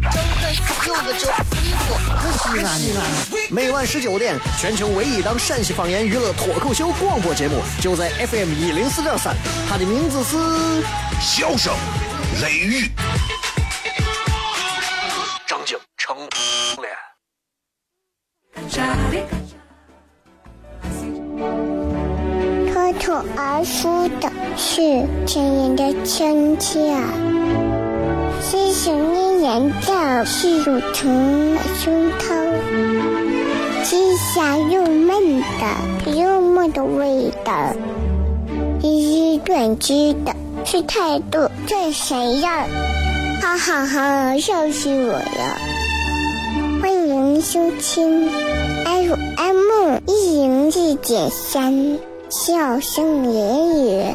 张有个叫李波，西安西安。每晚十九点，全球唯一档陕西方言娱乐脱口秀广播节目，就在 FM 一零四点三。它的名字是《笑声雷雨》。张景成脱脱而出的是亲人的亲切，是想念人的是乳虫的胸膛，是香又嫩的幽默的味道，是短知的是态度最闪耀，哈哈哈，笑死我了！欢迎收听 FM 一零四点三。笑声言语，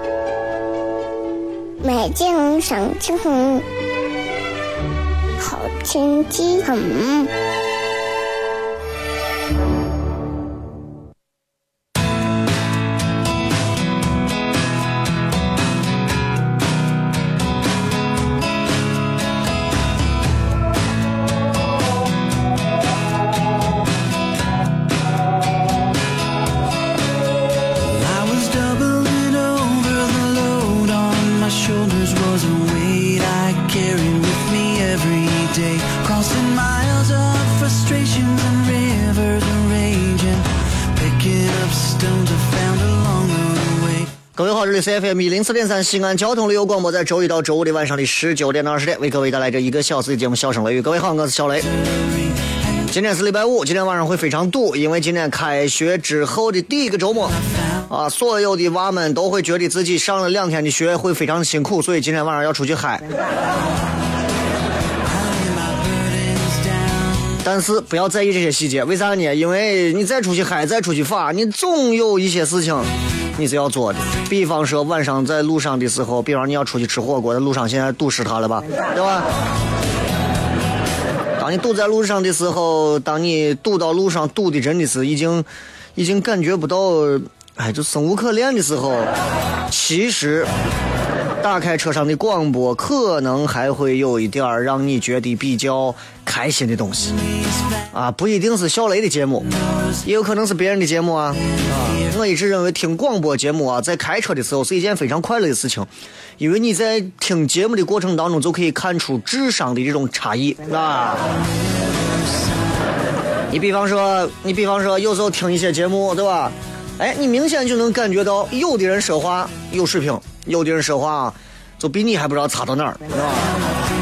美景赏秋红，好天气零四点三西安交通旅游广播，在周一到周五的晚上的十九点到二十点，为各位带来这一个小时的节目《笑声雷雨》。各位好，我是小雷。今天是礼拜五，今天晚上会非常堵，因为今天开学之后的第一个周末，啊，所有的娃们都会觉得自己上了两天的学会非常辛苦，所以今天晚上要出去嗨。但是不要在意这些细节，为啥呢？因为你再出去嗨，再出去耍，你总有一些事情。你是要做的，比方说晚上在路上的时候，比方你要出去吃火锅，在路上现在堵死他了吧，对吧？当你堵在路上的时候，当你堵到路上堵的真的是已经，已经感觉不到，哎，就生无可恋的时候，其实打开车上的广播，可能还会有一点儿让你觉得比较开心的东西，啊，不一定是小雷的节目，也有可能是别人的节目啊。我一直认为听广播节目啊，在开车的时候是一件非常快乐的事情，因为你在听节目的过程当中就可以看出智商的这种差异啊。你比方说，你比方说，有时候听一些节目，对吧？哎，你明显就能感觉到，有的人说话有水平，有的人说话就比你还不知道差到哪儿，是吧？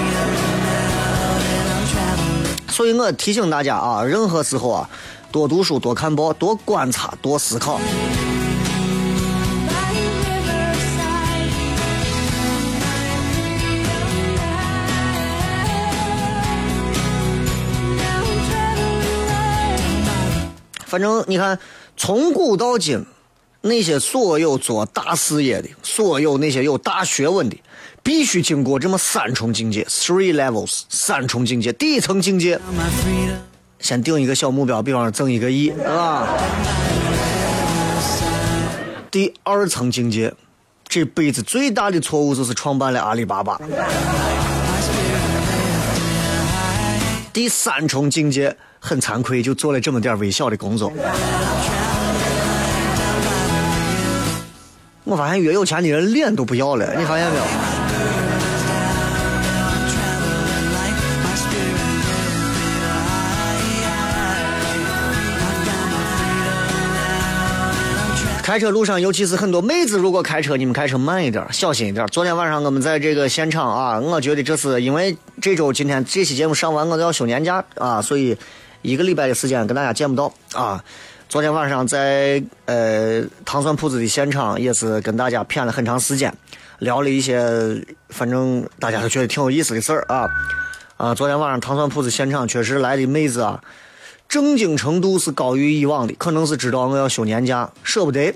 所以我提醒大家啊，任何时候啊。多读书，多看报，多观察，多思考。反正你看，从古到今，那些所有做大事业的，所有那些有大学问的，必须经过这么三重境界 （three levels）。三重境界，第一层境界。先定一个小目标，比方说挣一个亿，啊。第二层境界，这辈子最大的错误就是创办了阿里巴巴。第三重境界，很惭愧，就做了这么点微小的工作。我发现越有钱的人脸都不要了，你发现没有？开车路上，尤其是很多妹子，如果开车，你们开车慢一点，小心一点。昨天晚上我们在这个现场啊，我觉得这是因为这周今天这期节目上完，我都要休年假啊，所以一个礼拜的时间跟大家见不到啊。昨天晚上在呃糖蒜铺子的现场，也是跟大家谝了很长时间，聊了一些反正大家都觉得挺有意思的事儿啊啊。昨天晚上糖蒜铺子现场确实来的妹子啊。正经程度是高于以往的，可能是知道我要休年假，舍不得，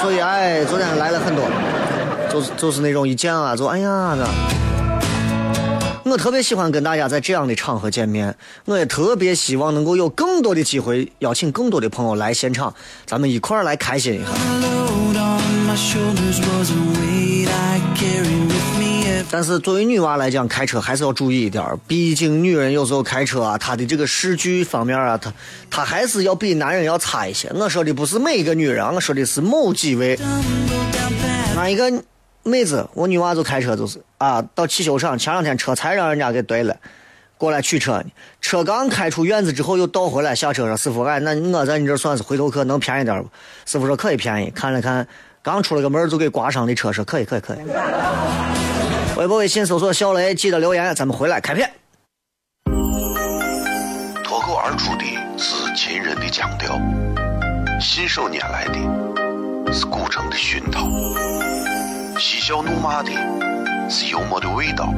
所以哎，昨天来了很多，就是就是那种一见啊，就哎呀的。我特别喜欢跟大家在这样的场合见面，我也特别希望能够有更多的机会邀请更多的朋友来现场，咱们一块儿来开心一下。但是作为女娃来讲，开车还是要注意一点毕竟女人有时候开车啊，她的这个视距方面啊，她她还是要比男人要差一些。我说的不是每一个女人，我说的是某几位。哪一个妹子，我女娃就开车就是啊，到汽修厂，前两天车才让人家给怼了，过来取车呢。车刚开出院子之后又倒回来，下车说：“师傅，哎，那我在你这算是回头客，能便宜点不？”师傅说：“可以便宜。”看了看，刚出了个门就给刮伤的车，说：“可以，可以，可以。”微博、微信搜索小雷，记得留言，咱们回来开片。脱口而出的是秦人的腔调，信手拈来的是古城的熏陶，嬉笑怒骂的是幽默的味道，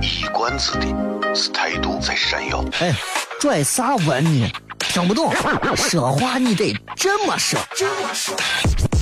一冠子的是态度在闪耀。哎，拽啥文呢？听不懂，说话你得这么说。哎哎哎哎哎哎哎！金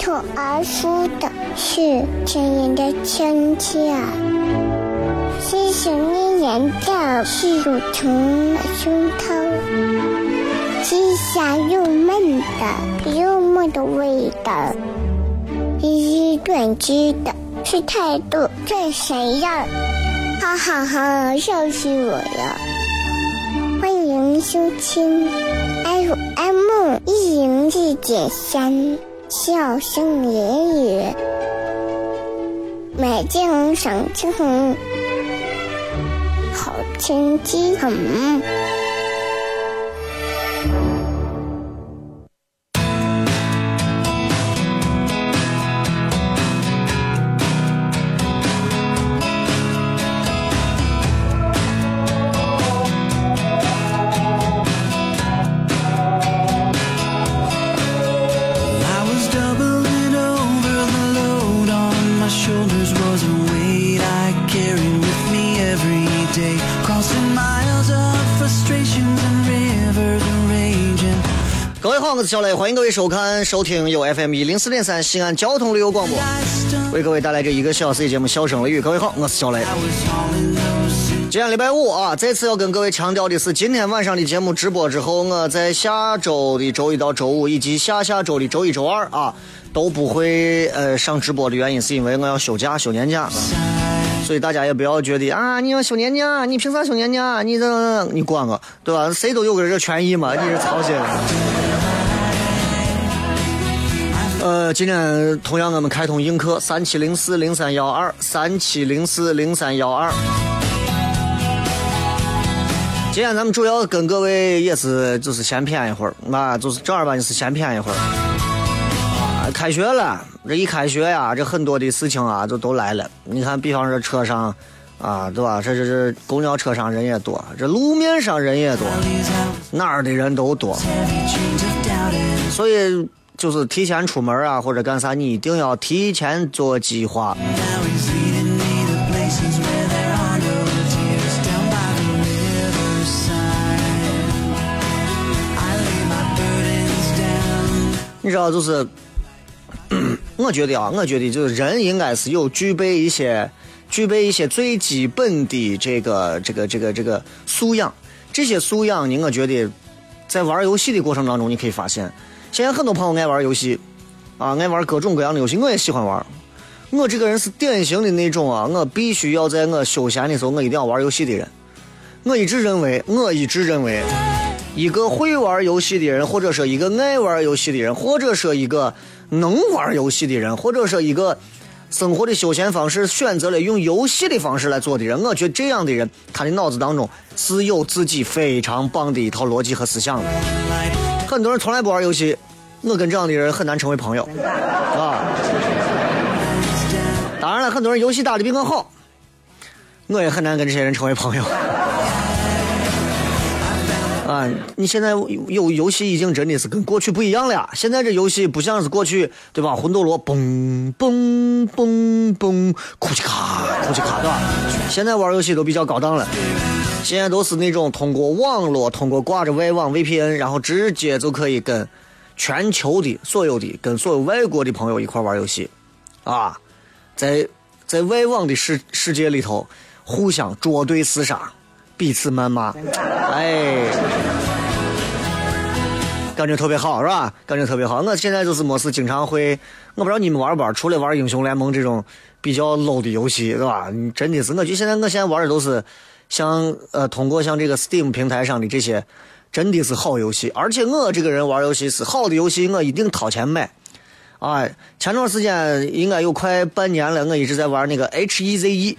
脱而出的是亲人的亲切，细细腻黏的是乳虫的胸膛，是香又闷的幽默的味道，一语断句的是态度最闪耀，哈哈哈，笑死我了！欢迎收听 FM 一零四点三。笑声言语，美景赏晴好天气很。各位好我是小雷，欢迎各位收看、收听由 FM 一零四点三西安交通旅游广播为各位带来这一个小时的节目《笑声雷雨》。各位好，我是小雷。今天礼拜五啊，再次要跟各位强调的是，今天晚上的节目直播之后，我在下周的周一到周五以及下下周的周一、周二啊，都不会呃上直播的原因是因为我要休假、休年假，所以大家也不要觉得啊，你要休年假，你凭啥休年假？你这你管我对吧？谁都有个这权益嘛，你是操心。呃，今天同样我们开通映客三七零四零三幺二三七零四零三幺二。今天咱们主要跟各位也是就是闲谝一会儿，啊，就是正儿八经是闲谝一会儿。啊，开学了，这一开学呀，这很多的事情啊就都来了。你看，比方说车上，啊，对吧？这这这公交车上人也多，这路面上人也多，哪儿的人都多，所以。就是提前出门啊，或者干啥，你一定要提前做计划。你知道，就是，我觉得啊，我觉得就是人应该是有具备一些、具备一些最基本的这个、这个、这个、这个素养。这些素养呢，我觉得在玩游戏的过程当中，你可以发现。现在很多朋友爱玩游戏，啊，爱玩各种各样的游戏，我也喜欢玩。我这个人是典型的那种啊，我必须要在我休闲的时候，我一定要玩游戏的人。我一直认为，我一直认为，一个会玩游戏的人，或者说一个爱玩游戏的人，或者说一个能玩游戏的人，或者说一个生活的休闲方式选择了用游戏的方式来做的人，我觉得这样的人，他的脑子当中是有自己非常棒的一套逻辑和思想的。很多人从来不玩游戏，我跟这样的人很难成为朋友，啊。当然了，很多人游戏打的比我好，我也很难跟这些人成为朋友。啊，你现在有游戏已经真的是跟过去不一样了。现在这游戏不像是过去，对吧？魂斗罗，嘣嘣嘣嘣，库奇卡，库奇卡，对吧？现在玩游戏都比较高档了，现在都是那种通过网络，通过挂着外网 VPN，然后直接就可以跟全球的所有的、跟所有外国的朋友一块玩游戏，啊，在在外网的世世界里头互相捉对厮杀。彼此谩骂，哎，感觉特别好，是吧？感觉特别好。我现在就是没事，经常会，我不知道你们玩不玩，除了玩英雄联盟这种比较 low 的游戏，是吧？真的是，我就现在我现在玩的都是像呃，通过像这个 Steam 平台上的这些，真的是好游戏。而且我这个人玩游戏是好的游戏，我一定掏钱买。哎，前段时间应该有快半年了，我一直在玩那个 H E Z E。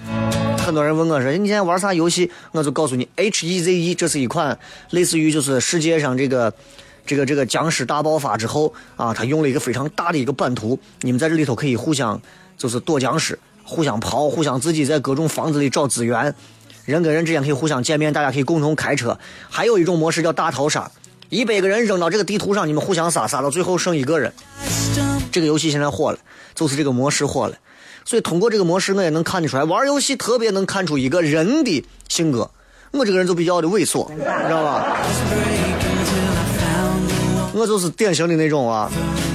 很多人问我说：“你现在玩啥游戏？”我就告诉你，H E Z E，这是一款类似于就是世界上这个这个这个僵尸大爆发之后啊，他用了一个非常大的一个版图，你们在这里头可以互相就是躲僵尸，互相跑，互相自己在各种房子里找资源，人跟人之间可以互相见面，大家可以共同开车。还有一种模式叫大逃杀，一百个人扔到这个地图上，你们互相杀，杀到最后剩一个人。这个游戏现在火了，就是这个模式火了。所以通过这个模式，我也能看得出来，玩游戏特别能看出一个人的性格。我这个人就比较的猥琐，你知道吧？我就是典型的那种啊，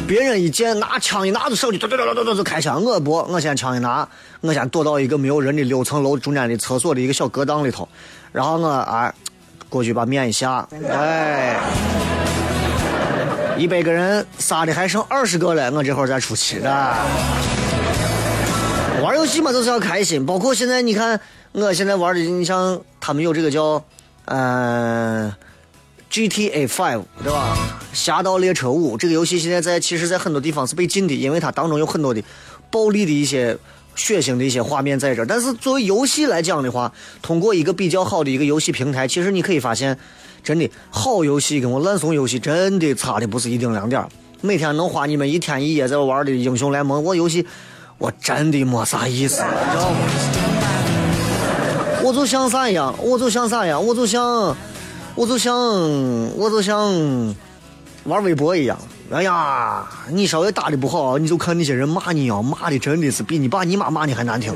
别人一见拿枪一拿着手就嘟嘟嘟嘟嘟就开枪，我不，我先枪一拿，我先躲到一个没有人的六层楼中间的厕所的一个小隔档里头，然后我哎过去把面一下，哎，一百个人杀的还剩二十个了，我这会儿再出去的。玩游戏嘛，就是要开心。包括现在，你看，我现在玩的，你像他们有这个叫，嗯，GTA Five，对吧？侠盗猎车五这个游戏现在在，其实，在很多地方是被禁的，因为它当中有很多的暴力的一些、血腥的一些画面在这儿。但是作为游戏来讲的话，通过一个比较好的一个游戏平台，其实你可以发现，真的好游戏跟我烂怂游戏真的差的不是一丁两点每天能花你们一天一夜在玩的英雄联盟，我游戏。我真的没啥意思，我就像啥样，我就像啥样，我就像，我就像，我就像玩微博一样。哎呀，你稍微打的不好，你就看那些人骂你啊，骂的真的是比你爸你妈骂你还难听。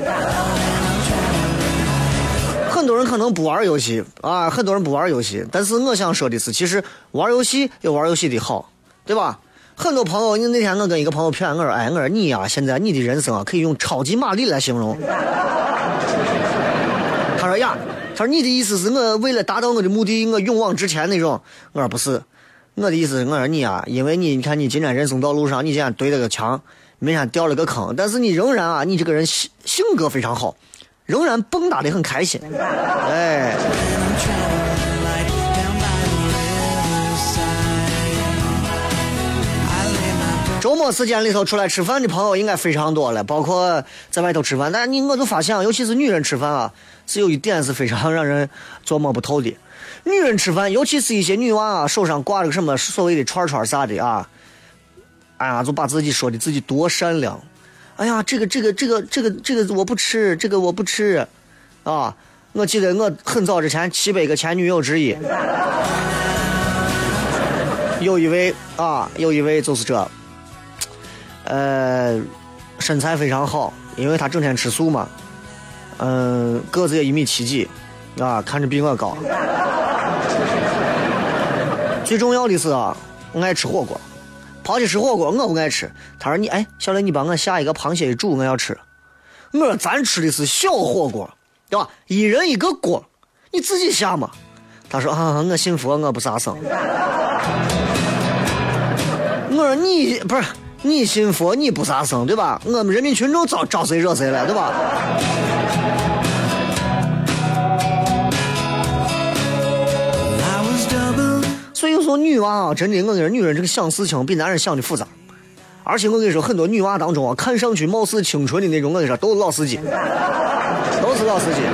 很多人可能不玩游戏啊，很多人不玩游戏，但是我想说的是，其实玩游戏有玩游戏的好，对吧？很多朋友，你那天我跟一个朋友谝，我说：“哎，我说你呀，现在你的人生啊，可以用超级玛丽来形容。”他说：“呀，他说你的意思是我为了达到我的目的，我勇往直前那种。”我说：“不是，我的意思是，我说你啊，因为你，你看你今天人生道路上，你今天堆了个墙，明天掉了个坑，但是你仍然啊，你这个人性性格非常好，仍然蹦跶的很开心，哎。”周末时间里头出来吃饭的朋友应该非常多了，包括在外头吃饭。但你我就发现，尤其是女人吃饭啊，是有一点是非常 让人琢磨不透的。女人吃饭，尤其是一些女娃啊，手上挂着个什么所谓的串串啥的啊，哎呀，就把自己说的自己多善良。哎呀，这个这个这个这个这个我不吃，这个我不吃，啊！我记得我很早之前七百个前女友之一，有一位啊，有一位就是这。呃，身材非常好，因为他整天吃素嘛。嗯，个子也一米七几，啊，看着比我高。最重要的是啊，爱吃火锅。跑去吃火锅，我不爱吃。他说：“你哎，小雷，你帮我下一个螃蟹一煮，我要吃。”我说：“咱吃的是小火锅，对吧？一人一个锅，你自己下嘛。”他说：“啊，我信佛，我不杀生。”我说：“你不是。”你信佛，你不杀生，对吧？我们人民群众招招谁惹谁了，对吧？所以说，女娃啊，真的，我跟你说，女人这个想事情比男人想的复杂。而且我跟你说，很多女娃当中啊，看上去貌似清纯的那种，我跟你说都是老司机，都是老司机。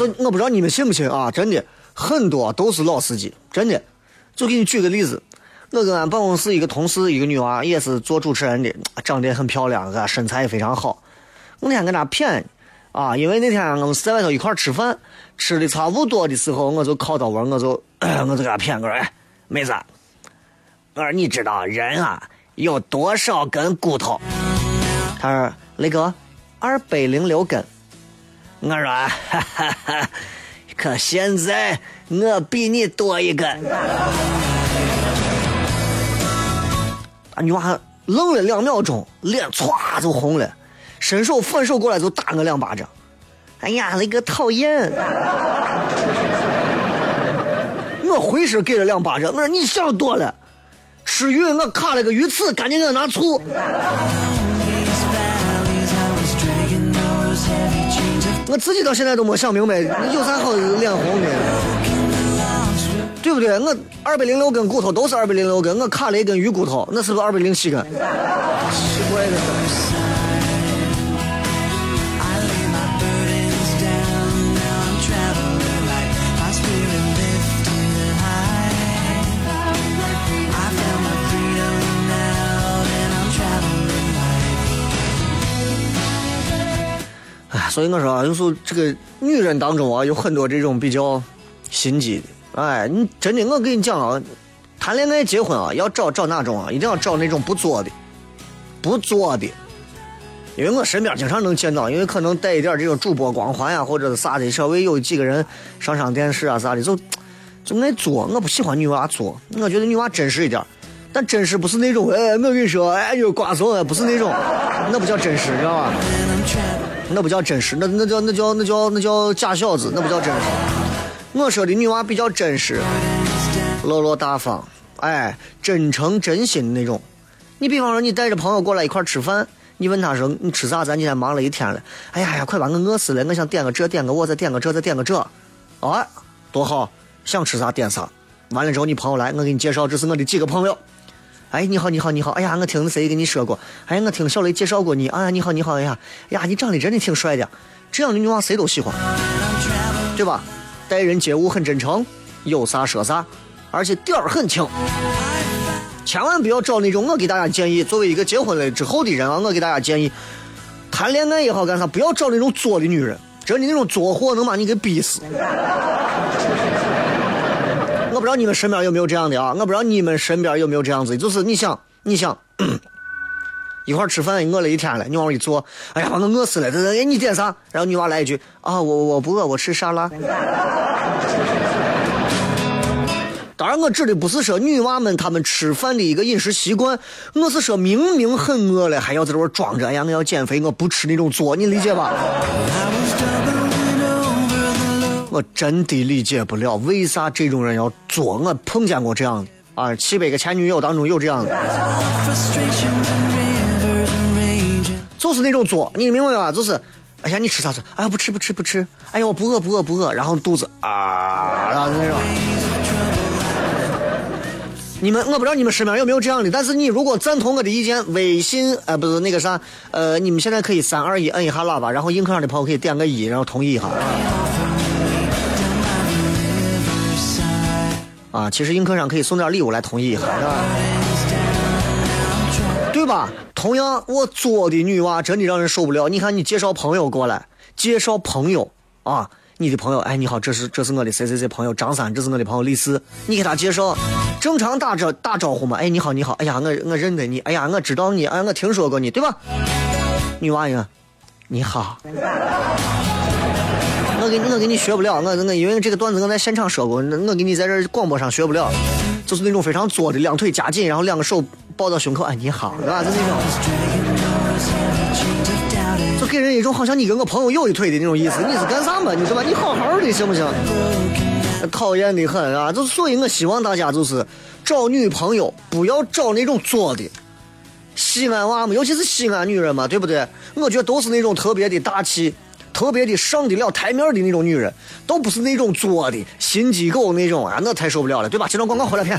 我 我不知道你们信不信啊？真的，很多都是老司机，真的。就给你举个例子，我跟俺办公室一个同事，一个女娃，也是做主持人的，长得很漂亮，是身材也非常好。我那天跟她谝，啊，因为那天我们在外头一块吃饭，吃的差不多的时候，我就靠到我，我就 我就给她谝，我说，哎，妹子，我说你知道人啊有多少根骨头？她说雷哥，二百零六根。我说，哈哈哈，可现在。我比你多一根。啊，女娃愣了两秒钟，脸歘就红了，伸手反手过来就打我两巴掌。哎呀，那个讨厌！我回身给了两巴掌，我说你想多了。吃鱼我卡了个鱼刺，赶紧给我拿醋。我自己到现在都没想明白，有啥好脸红的？对不对？我二百零六根骨头都是二百零六根，我卡了一根鱼骨头，那是不是二百零七根？奇怪的事。哎，所以我说啊，就是这个女人当中啊，有很多这种比较心机的。哎，你真的，我跟你讲啊，谈恋爱结婚啊，要找找哪种啊？一定要找那种不作的，不作的。因为我身边经常能见到，因为可能带一点这种主播光环呀，或者是啥的，稍微有几个人上上电视啊啥的，就就爱作。我不喜欢女娃作，我觉得女娃真实一点。但真实不是那种，哎，我跟你说，哎呦，瓜怂，不是那种，那不叫真实，知道吧？那不叫真实，那那叫那叫那叫那叫假小子，那不叫真实。我说的女娃比较真实，落落大方，哎，真诚真心的那种。你比方说，你带着朋友过来一块吃饭，你问他说你吃啥？咱今天忙了一天了，哎呀呀，快把我饿死了！我想点个这，点个我，再点个这，再点个这，啊，多好！想吃啥点啥。完了之后，你朋友来，我给你介绍，这是我的几个朋友。哎，你好，你好，你好！哎呀，我听谁跟你说过？哎，我听小雷介绍过你。啊，你好，你好！哎呀，呀，你长得真的挺帅的。这样的女娃谁都喜欢，对吧？待人接物很真诚，有啥说啥，而且点儿很轻。千万不要找那种，我给大家建议，作为一个结婚了之后的人啊，我给大家建议，谈恋爱也好干啥，不要找那种作的女人，真的那种作货能把你给逼死。我不知道你们身边有没有这样的啊？我不知道你们身边有没有这样子，就是你想，你想。一块吃饭，饿了一天了，你往里坐，哎呀，把我饿死了！这这，哎，你点啥？然后女娃来一句啊，我我不饿，我吃沙拉。当然，我指的不是说女娃们她们吃饭的一个饮食习惯，我是说明明很饿了，还要在这装着，哎呀，我要减肥，我不吃那种作，你理解吧？我真的理解不了，为啥这种人要作？我碰见过这样的啊，七百个前女友当中有这样的。就是那种作，你明白吧？就是，哎呀，你吃啥吃？哎呀，不吃不吃不吃。哎呀，我不饿不饿不饿。然后肚子啊，然后那种。你们我不知道你们身边有没有这样的，但是你如果赞同我的意见，微信呃不是那个啥呃，你们现在可以三二一摁一下喇叭，然后映客上的朋友可以点个一，然后同意一下。啊，其实映客上可以送点礼物来同意一下，是吧？吧？同样，我作的女娃真的让人受不了。你看，你介绍朋友过来，介绍朋友啊，你的朋友，哎，你好，这是这是我的谁谁谁朋友张三，这是我的朋友李四，你给他介绍，正常打招打招呼嘛，哎，你好，你好，哎呀，我我认得你，哎呀，我知道你，哎，我听说过你，对吧？女娃呀，你好，我给你我给你学不了，我我因为这个段子我在现场说过，我给你在这广播上学不了，就是那种非常作的，两腿夹紧，然后两个手。抱到胸口，哎，你好，对吧？就那种，就给人一种好像你跟我朋友有一腿的那种意思。你是干啥嘛？你对吧？你好好的行不行？讨厌的很啊！就所以，我希望大家就是找女朋友不要找那种作的西安娃嘛，尤其是西安女人嘛，对不对？我觉得都是那种特别的大气、特别的上得了台面的那种女人，都不是那种作的心机狗那种啊，那太受不了了，对吧？这种广告回来骗。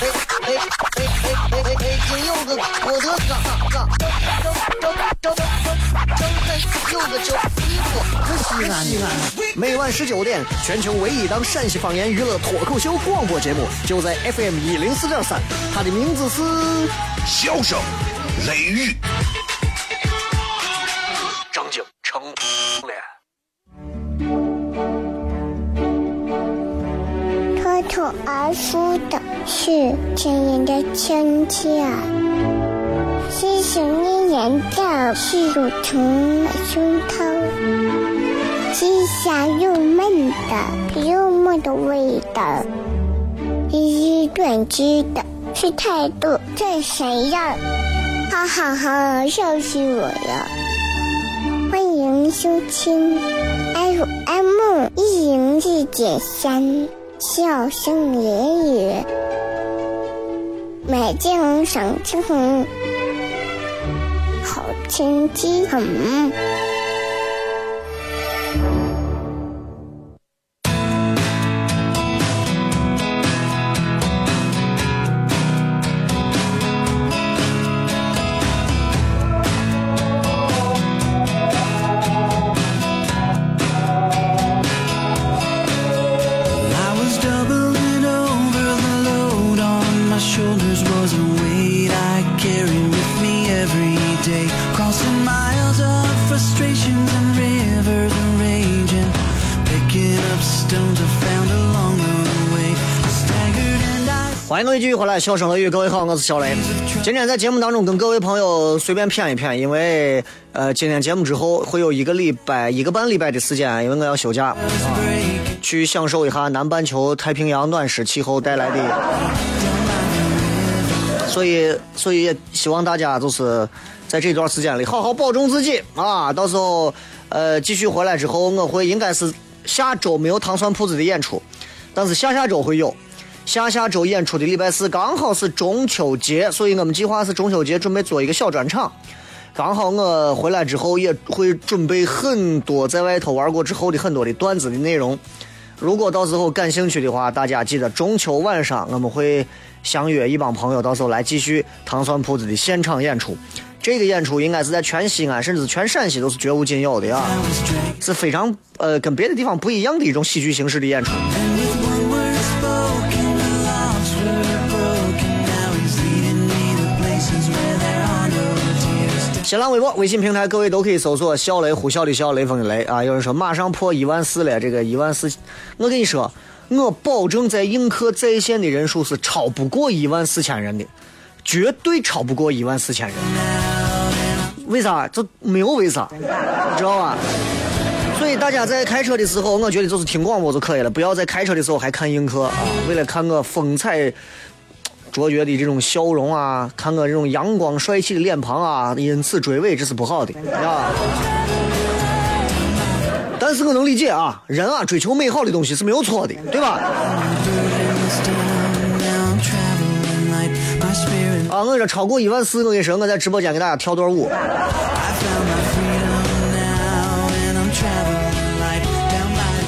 哎哎哎哎哎哎！今有个我的哥哥，张张张张张开有个叫衣服，可西安的。每晚十九点，全球唯一档陕西方言娱乐脱口秀广播节目，就在 FM 一零四点三，它的名字是《笑声雷雨》。张景成脱口而出的是亲人的亲切，是想念人的是乳虫的胸膛，是香又闷的幽默的味道，是短知的，是态度这谁呀？哈哈哈，笑死我了！欢迎收听 FM 一零四点三。笑声言语，美景赏晴，好天气很。回来，笑声乐语，各位好，我是小雷。今天在节目当中跟各位朋友随便谝一谝，因为呃，今天节目之后会有一个礼拜、一个半礼拜的时间，因为我要休假，啊、去享受一下南半球太平洋暖湿气候带来的，所以，所以也希望大家就是在这段时间里好好保重自己啊！到时候呃，继续回来之后，我会应该是下周没有糖蒜铺子的演出，但是下下周会有。下下周演出的礼拜四刚好是中秋节，所以我们计划是中秋节准备做一个小专场。刚好我回来之后也会准备很多在外头玩过之后的很多的段子的内容。如果到时候感兴趣的话，大家记得中秋晚上我们会相约一帮朋友，到时候来继续糖蒜铺子的现场演出。这个演出应该是在全西安甚至全陕西都是绝无仅有的啊，是非常呃跟别的地方不一样的一种喜剧形式的演出。新浪微博、微信平台，各位都可以搜索“小雷呼啸的笑，雷锋的雷”啊！有人说马上破一万四了，这个一万四，我跟你说，我保证在映客在线的人数是超不过一万四千人的，绝对超不过一万四千人。为啥？这没有为啥，你知道吧？所以大家在开车的时候，我觉得就是听广播就可以了，不要在开车的时候还看映客啊！为了看我风采。卓绝的这种笑容啊，看我这种阳光帅气的脸庞啊，因此追尾这是不好的啊。但是我能理解啊，人啊追求美好的东西是没有错的，对吧？啊，我这超过一万四，我跟你说，我在直播间给大家跳段舞。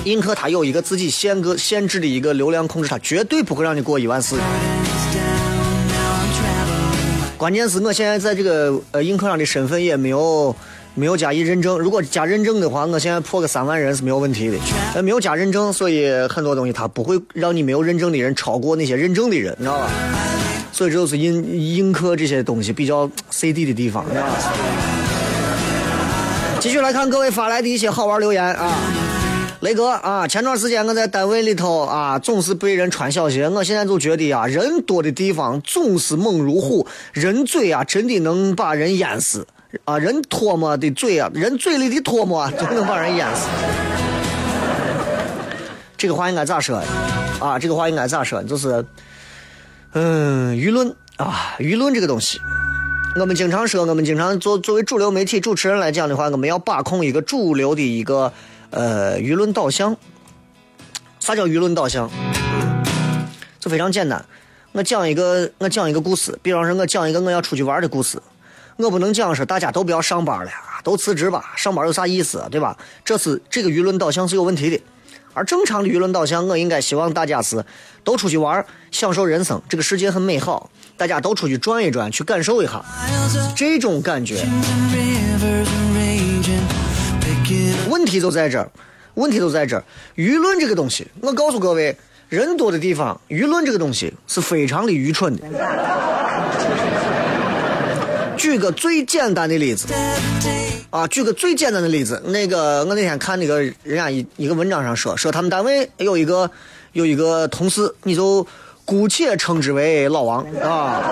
映客它有一个自己限个限制的一个流量控制，它绝对不会让你过一万四。关键是我现在在这个呃映客上的身份也没有没有加以认证，如果加认证的话，我现在破个三万人是没有问题的。呃，没有加认证，所以很多东西它不会让你没有认证的人超过那些认证的人，你知道吧？所以这就是映映客这些东西比较 CD 的地方，你知道吧？继续来看各位发来的一些好玩留言啊。雷哥啊，前段时间我在单位里头啊，总是被人穿小鞋。我现在就觉得呀，人多的地方总是猛如虎，人嘴啊真的能把人淹死啊！人唾沫的嘴啊，人嘴里的唾沫 就能把人淹死。这个话应该咋说？啊，这个话应该咋说？就是，嗯，舆论啊，舆论这个东西，我们经常说，我们经常作作为主流媒体主持人来讲的话，我们要把控一个主流的一个。呃，舆论导向。啥叫舆论导向？就非常简单。我讲一个，我讲一个故事。比方说，我讲一个我要出去玩的故事。我不能讲说大家都不要上班了，都辞职吧，上班有啥意思，对吧？这是这个舆论导向是有问题的。而正常的舆论导向，我应该希望大家是都出去玩，享受人生。这个世界很美好，大家都出去转一转，去感受一下这种感觉。问题就在这儿，问题就在这儿。舆论这个东西，我告诉各位，人多的地方，舆论这个东西是非常的愚蠢的。举个最简单的例子，啊，举个最简单的例子，那个我那天看那个人家一一个文章上说，说他们单位有一个有一个同事，你就姑且称之为老王啊。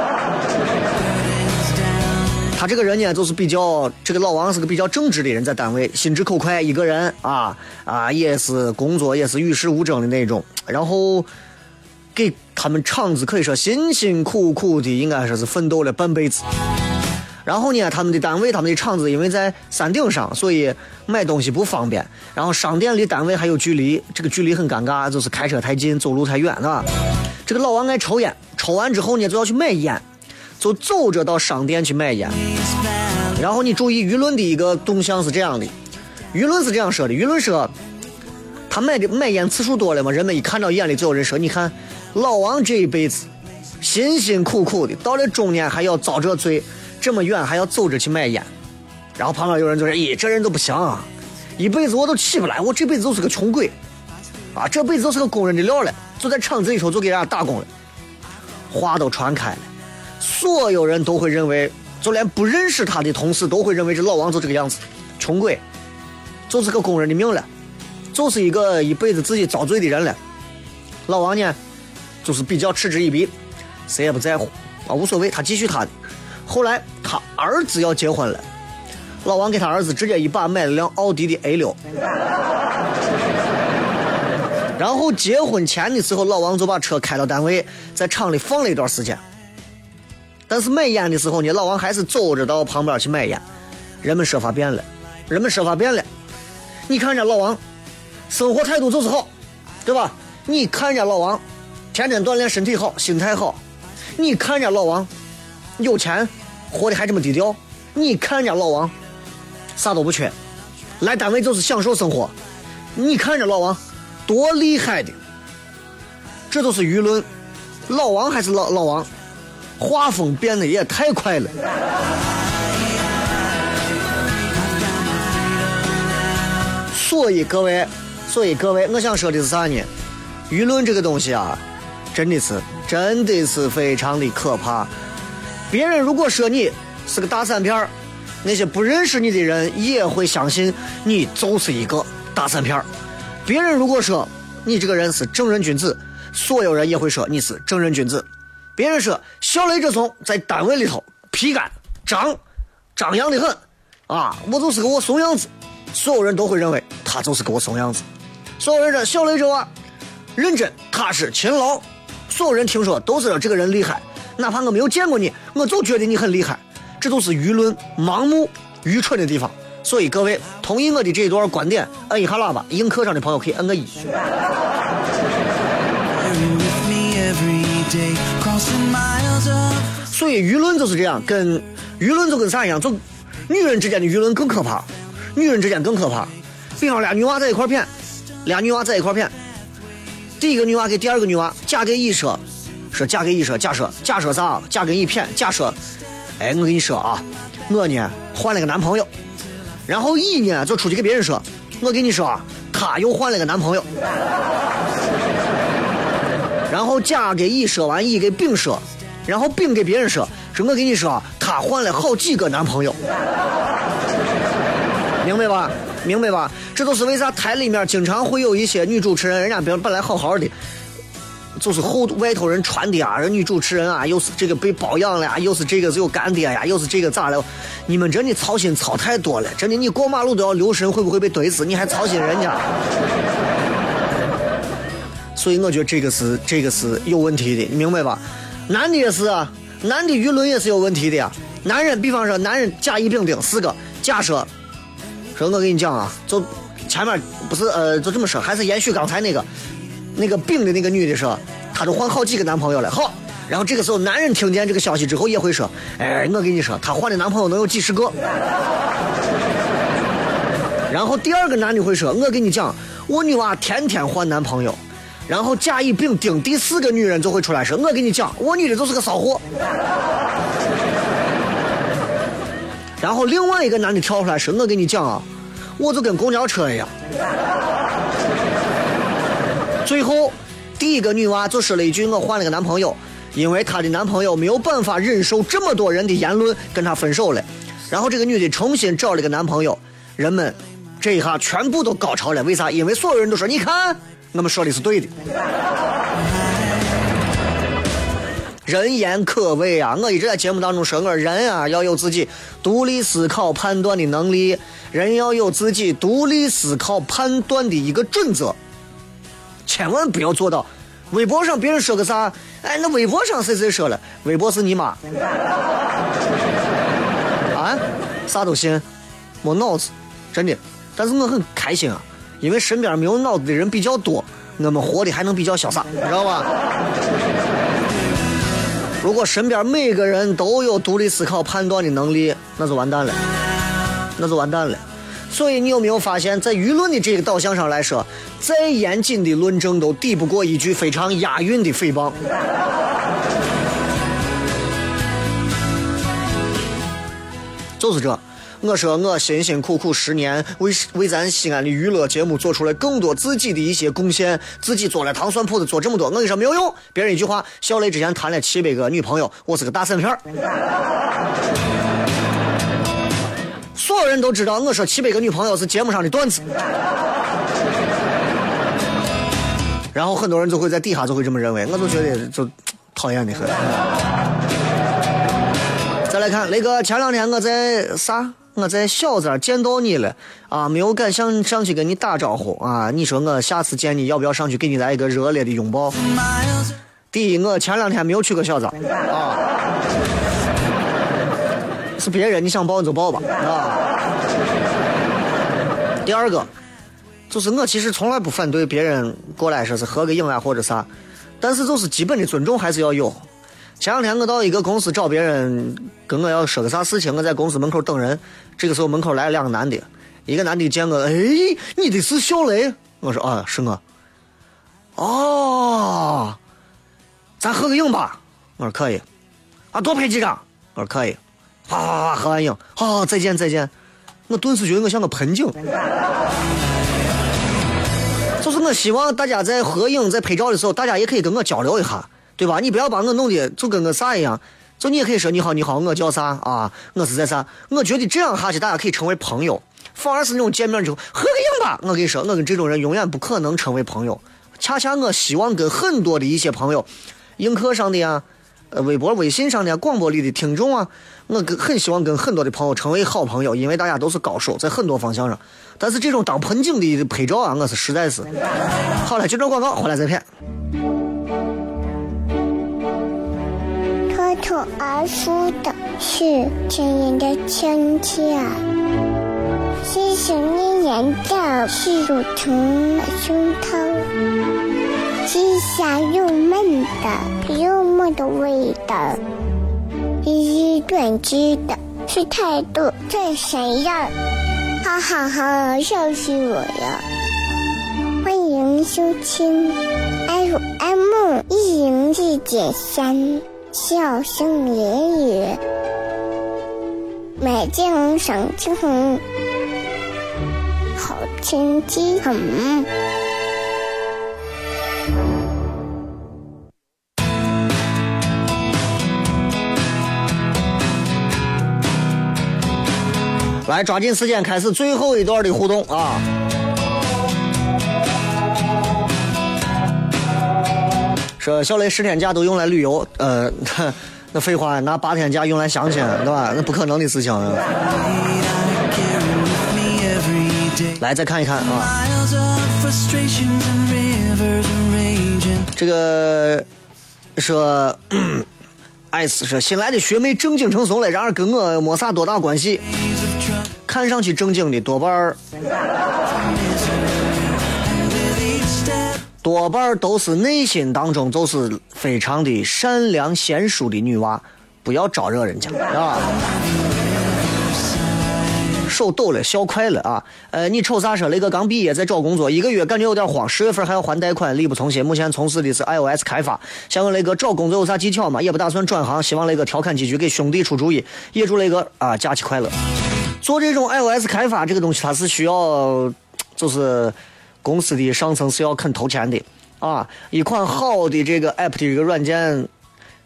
他这个人呢，就是比较这个老王是个比较正直的人，在单位心直口快，一个人啊啊也是工作也是与世无争的那种，然后给他们厂子可以说辛辛苦苦的，应该说是奋斗了半辈子。然后呢，他们的单位他们的厂子因为在山顶上，所以买东西不方便。然后商店离单位还有距离，这个距离很尴尬，就是开车太近，走路太远啊。这个老王爱抽烟，抽完之后呢就要去买烟。就走着到商店去买烟，然后你注意舆论的一个动向是这样的，舆论是这样说的，舆论说他买的买烟次数多了嘛，人们一看到眼里就有人说，你看老王这一辈子辛辛苦苦的，到了中年还要遭这罪，这么远还要走着去买烟，然后旁边有人就说，咦，这人都不行，一辈子我都起不来，我这辈子就是个穷鬼，啊，这辈子就是个工人的料了，就在厂子里头就给人家打工了，话都传开了。所有人都会认为，就连不认识他的同事都会认为这老王就这个样子，穷鬼，就是个工人的命了，就是一个一辈子自己遭罪的人了。老王呢，就是比较嗤之以鼻，谁也不在乎啊，无所谓，他继续他的。后来他儿子要结婚了，老王给他儿子直接一把买了辆奥迪的 A 六，然后结婚前的时候，老王就把车开到单位，在厂里放了一段时间。但是买烟的时候呢，老王还是走着到旁边去买烟。人们说法变了，人们说法变了。你看人家老王，生活态度就是好，对吧？你看人家老王，天天锻炼，身体好，心态好。你看人家老王，有钱，活得还这么低调。你看人家老王，啥都不缺，来单位就是享受生活。你看人家老王，多厉害的。这都是舆论，老王还是老老王。画风变得也太快了，所以各位，所以各位，我想说的是啥呢？舆论这个东西啊，真的是，真的是非常的可怕。别人如果说你是个大三片那些不认识你的人也会相信你就是一个大三片别人如果说你这个人是正人君子，所有人也会说你是正人君子。别人说小雷这怂在单位里头皮干张张扬的很啊，我就是个我怂样子，所有人都会认为他就是个我怂样子。所有人说小雷这娃认真踏实勤劳，所有人听说都知道这个人厉害，哪怕我没有见过你，我就觉得你很厉害。这都是舆论盲目愚蠢的地方。所以各位同意我的这一段观点，摁一下喇叭，映客上的朋友可以摁个一。所以舆论就是这样，跟舆论就跟啥一样，就女人之间的舆论更可怕，女人之间更可怕。比方俩女娃在一块谝，俩女娃在一块谝，第一个女娃给第二个女娃嫁给乙说，说嫁给乙说，假设假设啥？嫁给乙谝，假设，哎，我跟你说啊，我呢换了个男朋友，然后乙呢就出去给别人说，我跟你说啊，他又换了个男朋友。然后甲给乙说完，乙给丙说，然后丙给别人说，说我跟你说，他换了好几个男朋友，明白吧？明白吧？这都是为啥台里面经常会有一些女主持人，人家本本来好好的，就是后外头人传的啊，人女主持人啊，又是这个被包养了，又是这个有干爹呀，又是这个咋了？你们真的操心操太多了，真的，你过马路都要留神会不会被怼死，你还操心人家？所以我觉得这个是这个是有问题的，你明白吧？男的也是啊，男的舆论也是有问题的呀。男人，比方说男人甲乙丙丁四个，假设说，我跟你讲啊，就前面不是呃，就这么说，还是延续刚才那个那个病的那个女的说，她都换好几个男朋友了。好，然后这个时候男人听见这个消息之后也会说，哎，我跟你说，她换的男朋友能有几十个。然后第二个男的会说，我跟你讲，我女娃天天换男朋友。然后甲乙丙丁第四个女人就会出来说，我跟你讲，我女的就是个骚货。然后另外一个男的跳出来说，我跟你讲啊，我就跟公交车一样。最后，第一个女娃就说了一句：“我换了个男朋友，因为她的男朋友没有办法忍受这么多人的言论，跟她分手了。”然后这个女的重新找了个男朋友，人们这一下全部都高潮了。为啥？因为所有人都说：“你看。”我们说的是对的，人言可畏啊！我一直在节目当中说，我人啊要有自己独立思考判断的能力，人要有自己独立思考判断的一个准则，千万不要做到。微博上别人说个啥，哎，那微博上谁谁说了，微博是你妈啊，啥都信，没脑子，真的。但是我很开心啊。因为身边没有脑子的人比较多，我们活的还能比较潇洒，你知道吧？如果身边每个人都有独立思考、判断的能力，那就完蛋了，那就完蛋了。所以你有没有发现，在舆论的这个导向上来说，再严谨的论证都抵不过一句非常押韵的诽谤。就是这。我说我辛辛苦苦十年，为为咱西安的娱乐节目做出了更多自己的一些贡献，自己做了糖蒜铺子做这么多，我跟你说没有用。别人一句话，小雷之前谈了七百个女朋友，我是个大散片所有人都知道，我说七百个女朋友是节目上的段子。然后很多人就会在底下就会这么认为，我就觉得就讨厌的很。再来看雷哥，前两天我在啥？我在小寨见到你了啊，没有敢上上去跟你打招呼啊。你说我下次见你要不要上去给你来一个热烈的拥抱？第一，我前两天没有去过小寨啊，是别人你想抱你就抱吧啊。第二个，就是我其实从来不反对别人过来说是合个影啊或者啥，但是就是基本的尊重还是要有。前两天我到一个公司找别人，跟我要说个啥事情，我在公司门口等人。这个时候门口来了两个男的，一个男的见我，哎，你的是小雷？我说啊，是我。哦，咱合个影吧？我说可以。啊，多拍几张？我说可以。哗哗哗，合完影，好，再见再见。我顿时觉得我像个盆景。就是我希望大家在合影、在拍照的时候，大家也可以跟我交流一下。对吧？你不要把我弄得就跟个啥一样，就你也可以说你好，你好，我叫啥啊？我是在啥？我觉得这样下去，大家可以成为朋友。反而是那种见面之后合个影吧。我跟你说，我跟这种人永远不可能成为朋友。恰恰我希望跟很多的一些朋友，映客上的呀，呃，微博、微信上的呀、广播里的听众啊，我跟很希望跟很多的朋友成为好朋友，因为大家都是高手，在很多方向上。但是这种当盆景的拍照啊，我是实在是。好了，接着广告，回来再片。脱而出的是亲人的亲切，是想念人的是乳虫的胸膛，是香又闷的又默的味道，一短知的是态度最闪耀，哈哈哈，笑死我了！欢迎收听 FM 一零四点三。笑声言语，美景赏景，好天气很。来，抓紧时间开始最后一段的互动啊！说小雷十天假都用来旅游，呃，那废话，拿八天假用来相亲，对吧？那不可能的事情。来，再看一看啊。这个说，艾斯说新来的学妹正经成怂了，然而跟我没啥多大关系。看上去正经的多半儿。多半都是内心当中就是非常的善良贤淑的女娃，不要招惹人家啊。手抖了，笑快了啊！呃，你瞅啥说？雷哥刚毕业，在找工作，一个月感觉有点慌，十月份还要还贷款，力不从心。目前从事的是 iOS 开发，想问雷哥找工作有啥技巧吗？也不打算转行，希望雷哥调侃几句，给兄弟出主意。也祝雷哥啊，假期快乐。做这种 iOS 开发这个东西，它是需要，就是公司的上层是要肯投钱的啊。一款好的这个 app 的这个软件。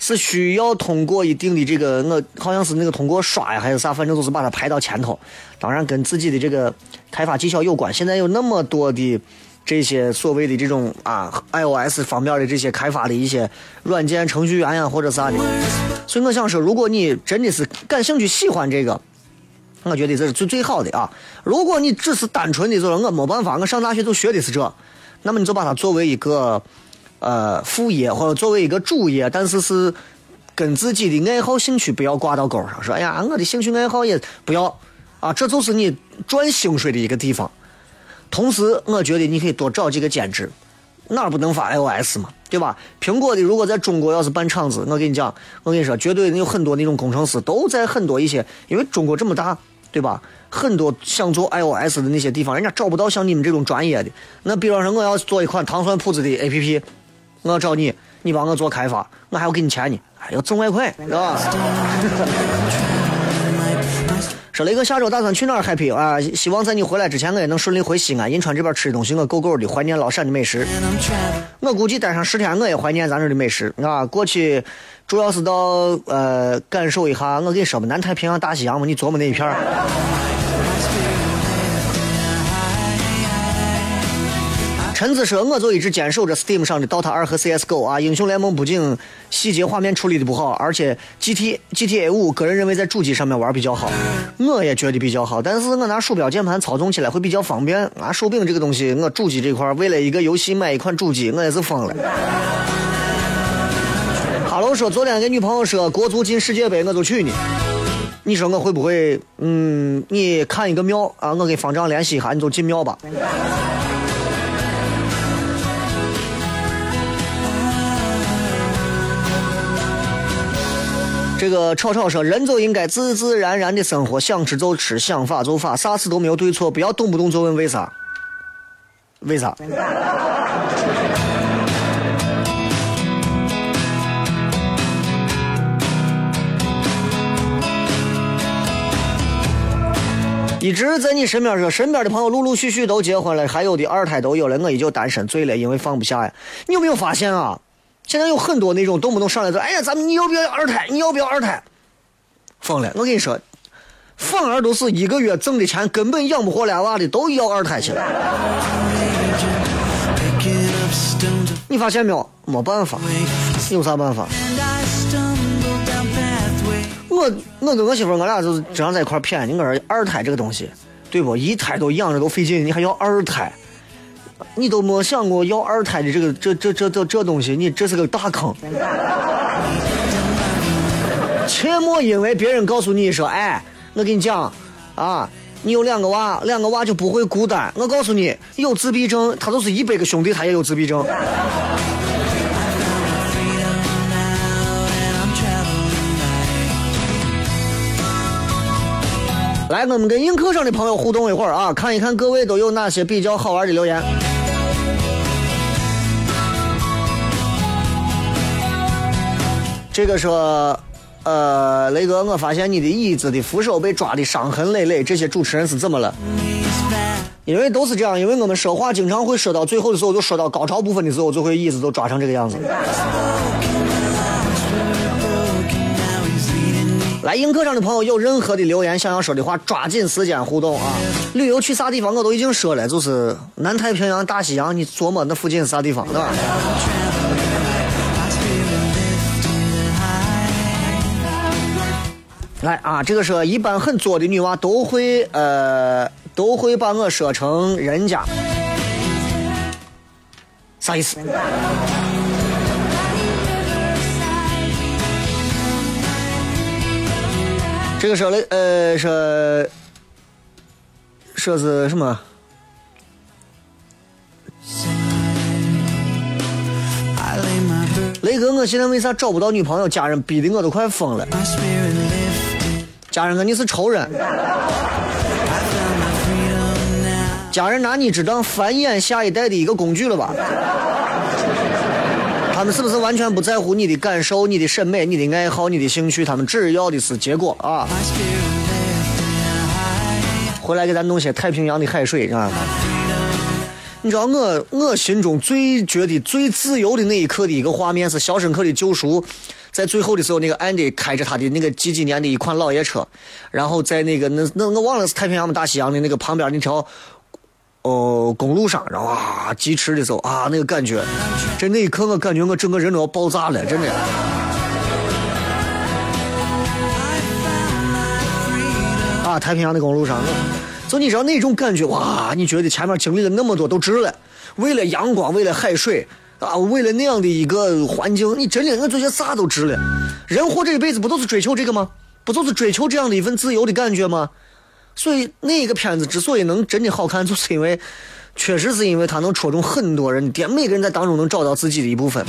是需要通过一定的这个，我好像是那个通过刷呀，还是啥，反正就是把它排到前头。当然跟自己的这个开发技巧有关。现在有那么多的这些所谓的这种啊 iOS 方面的这些开发的一些软件程序员呀，或者啥的。所以我想说，如果你真的是感兴趣、喜欢这个，我觉得这是最最好的啊。如果你只是单纯的，就是我没办法，我上大学就学的是这，那么你就把它作为一个。呃，副业或者作为一个主业，但是是跟自己的爱好兴趣不要挂到钩上。说，哎呀，我的兴趣爱好也不要啊，这就是你赚薪水的一个地方。同时，我觉得你可以多找几个兼职，哪不能发 iOS 嘛，对吧？苹果的如果在中国要是办厂子，我跟你讲，我跟你说，绝对有很多那种工程师都在很多一些，因为中国这么大，对吧？很多想做 iOS 的那些地方，人家找不到像你们这种专业的。那比方说，我要做一款糖蒜铺子的 APP。我要找你，你帮我做开发，我还要给你钱呢，还要挣外快，是吧？说雷哥下周打算去哪儿 happy 啊？希望在你回来之前，我也能顺利回西安、银川这边吃的东西，我够够的怀念老陕的美食。我估计待上十天，我也怀念咱这的美食啊。过去主要是到呃感受一下，我跟你说吧，南太平洋、大西洋嘛，你琢磨那一片儿。陈子说：“我就一直坚守着 Steam 上的 Dota 二和 CS:GO 啊，英雄联盟不仅细节画面处理的不好，而且 GT GTA 五个人认为在主机上面玩比较好，我也觉得比较好。但是我拿鼠标键盘操纵起来会比较方便啊。手柄这个东西，我主机这块为了一个游戏买一款主机，我也是疯了。”哈喽说：“昨天跟女朋友说国足进世界杯我就娶你，你说我会不会？嗯，你看一个庙啊，我跟方丈联系一下，你就进庙吧。”这个吵吵说，人就应该自自然然的生活，想吃就吃，想法就法，啥事都没有对错，不要动不动就问为啥，为啥？一直在你身边说，身边的朋友陆陆续续都结婚了，还有的二胎都有了，我依旧单身，醉了，因为放不下呀。你有没有发现啊？现在有很多那种动不动上来就，哎呀，咱们你要不要二胎？你要不要二胎？疯了！我跟你说，反而都是一个月挣的钱根本养不活俩娃的，都要二胎去了。你发现没有？没办法，有啥办法？我我跟我媳妇，我俩就是经常在一块谝。你说二胎这个东西，对不？一胎都养着都费劲，你还要二胎？你都没想过要二胎的这个这这这这这东西，你这是个大坑。切莫因为别人告诉你说，哎，我跟你讲，啊，你有两个娃，两个娃就不会孤单。我告诉你，有自闭症，他就是一百个兄弟，他也有自闭症。来，我们跟映客上的朋友互动一会儿啊，看一看各位都有哪些比较好玩的留言。这个说，呃，雷哥，我发现你的椅子的扶手被抓的伤痕累累，这些主持人是怎么了？因为都是这样，因为我们说话经常会说到最后的时候，就说到高潮部分的时候，就会椅子都抓成这个样子。来，映客上的朋友有任何的留言想要说的话，抓紧时间互动啊！旅游去啥地方我都已经说了，就是南太平洋、大西洋，你琢磨那附近是啥地方，对吧？来啊，这个说一般很作的女娃都会呃都会把我说成人家，啥意思？这个说的呃说说是什么？雷哥，我现在为啥找不到女朋友？家人逼得我都快疯了。家人，哥，你是仇人。家人拿你只当繁衍下一代的一个工具了吧？他们是不是完全不在乎你的感受、你的审美、你的爱好、你的兴趣？他们只要的是结果啊！回来给咱弄些太平洋的海水啊！你知道我我心中最觉得最自由的那一刻的一个画面是《肖申克的救赎》。在最后的时候，那个安迪开着他的那个几几年的一款老爷车，然后在那个那那我忘了是太平洋大西洋的那个旁边那条。哦，公路上，然后啊，疾驰的时候啊，那个感觉，这那一刻我感觉我整个人都要爆炸了，真的。啊，太平洋的公路上，就你知道那种感觉哇？你觉得前面经历了那么多都值了？为了阳光，为了海水啊，为了那样的一个环境，你真的我做些啥都值了。人活这一辈子不都是追求这个吗？不就是追求这样的一份自由的感觉吗？所以那个片子之所以能真的好看，就是因为，确实是因为它能戳中很多人的点，每个人在当中能找到自己的一部分，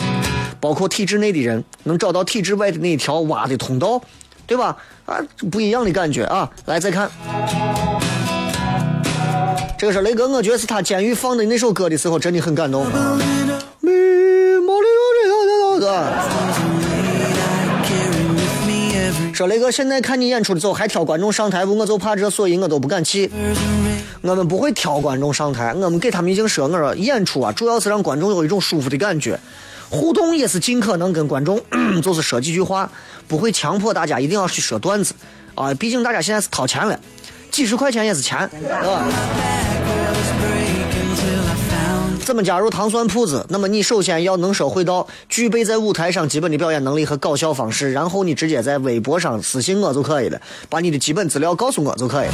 包括体制内的人能找到体制外的那一条挖的通道，对吧？啊，不一样的感觉啊！来再看，这个是雷哥，我觉得是他监狱放的那首歌的时候，真的很感动。说雷哥，现在看你演出的时候还挑观众上台不？我就怕这，所以我都不敢去。我们不会挑观众上台，我们给他们已经说，我说演出啊，主要是让观众有一种舒服的感觉，互动也是尽可能跟观众就是说几句话，不会强迫大家一定要去说段子啊。毕竟大家现在是掏钱了，几十块钱也是钱，对吧？怎么加入糖蒜铺子？那么你首先要能说会道，具备在舞台上基本的表演能力和搞笑方式，然后你直接在微博上私信我就可以了，把你的基本资料告诉我就可以了。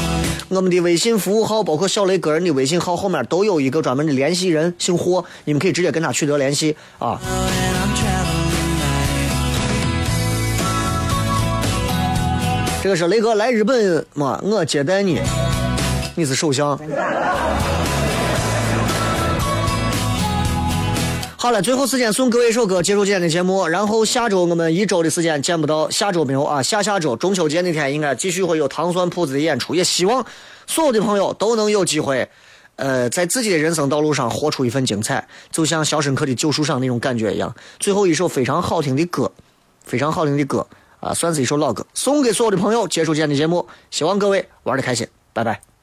我们的微信服务号，包括小雷个人的微信号后面都有一个专门的联系人，姓霍，你们可以直接跟他取得联系啊。这个是雷哥来日本嘛，我接待你，你是首相。好了，最后时间送各位一首歌，结束今天的节目。然后下周我们一周的时间见不到，下周没有啊，下下周中秋节那天应该继续会有糖蒜铺子的演出。也希望所有的朋友都能有机会，呃，在自己的人生道路上活出一份精彩，就像《肖申克的救赎》上那种感觉一样。最后一首非常好听的歌，非常好听的歌啊，算是一首老歌，送给所有的朋友。结束今天的节目，希望各位玩的开心，拜拜。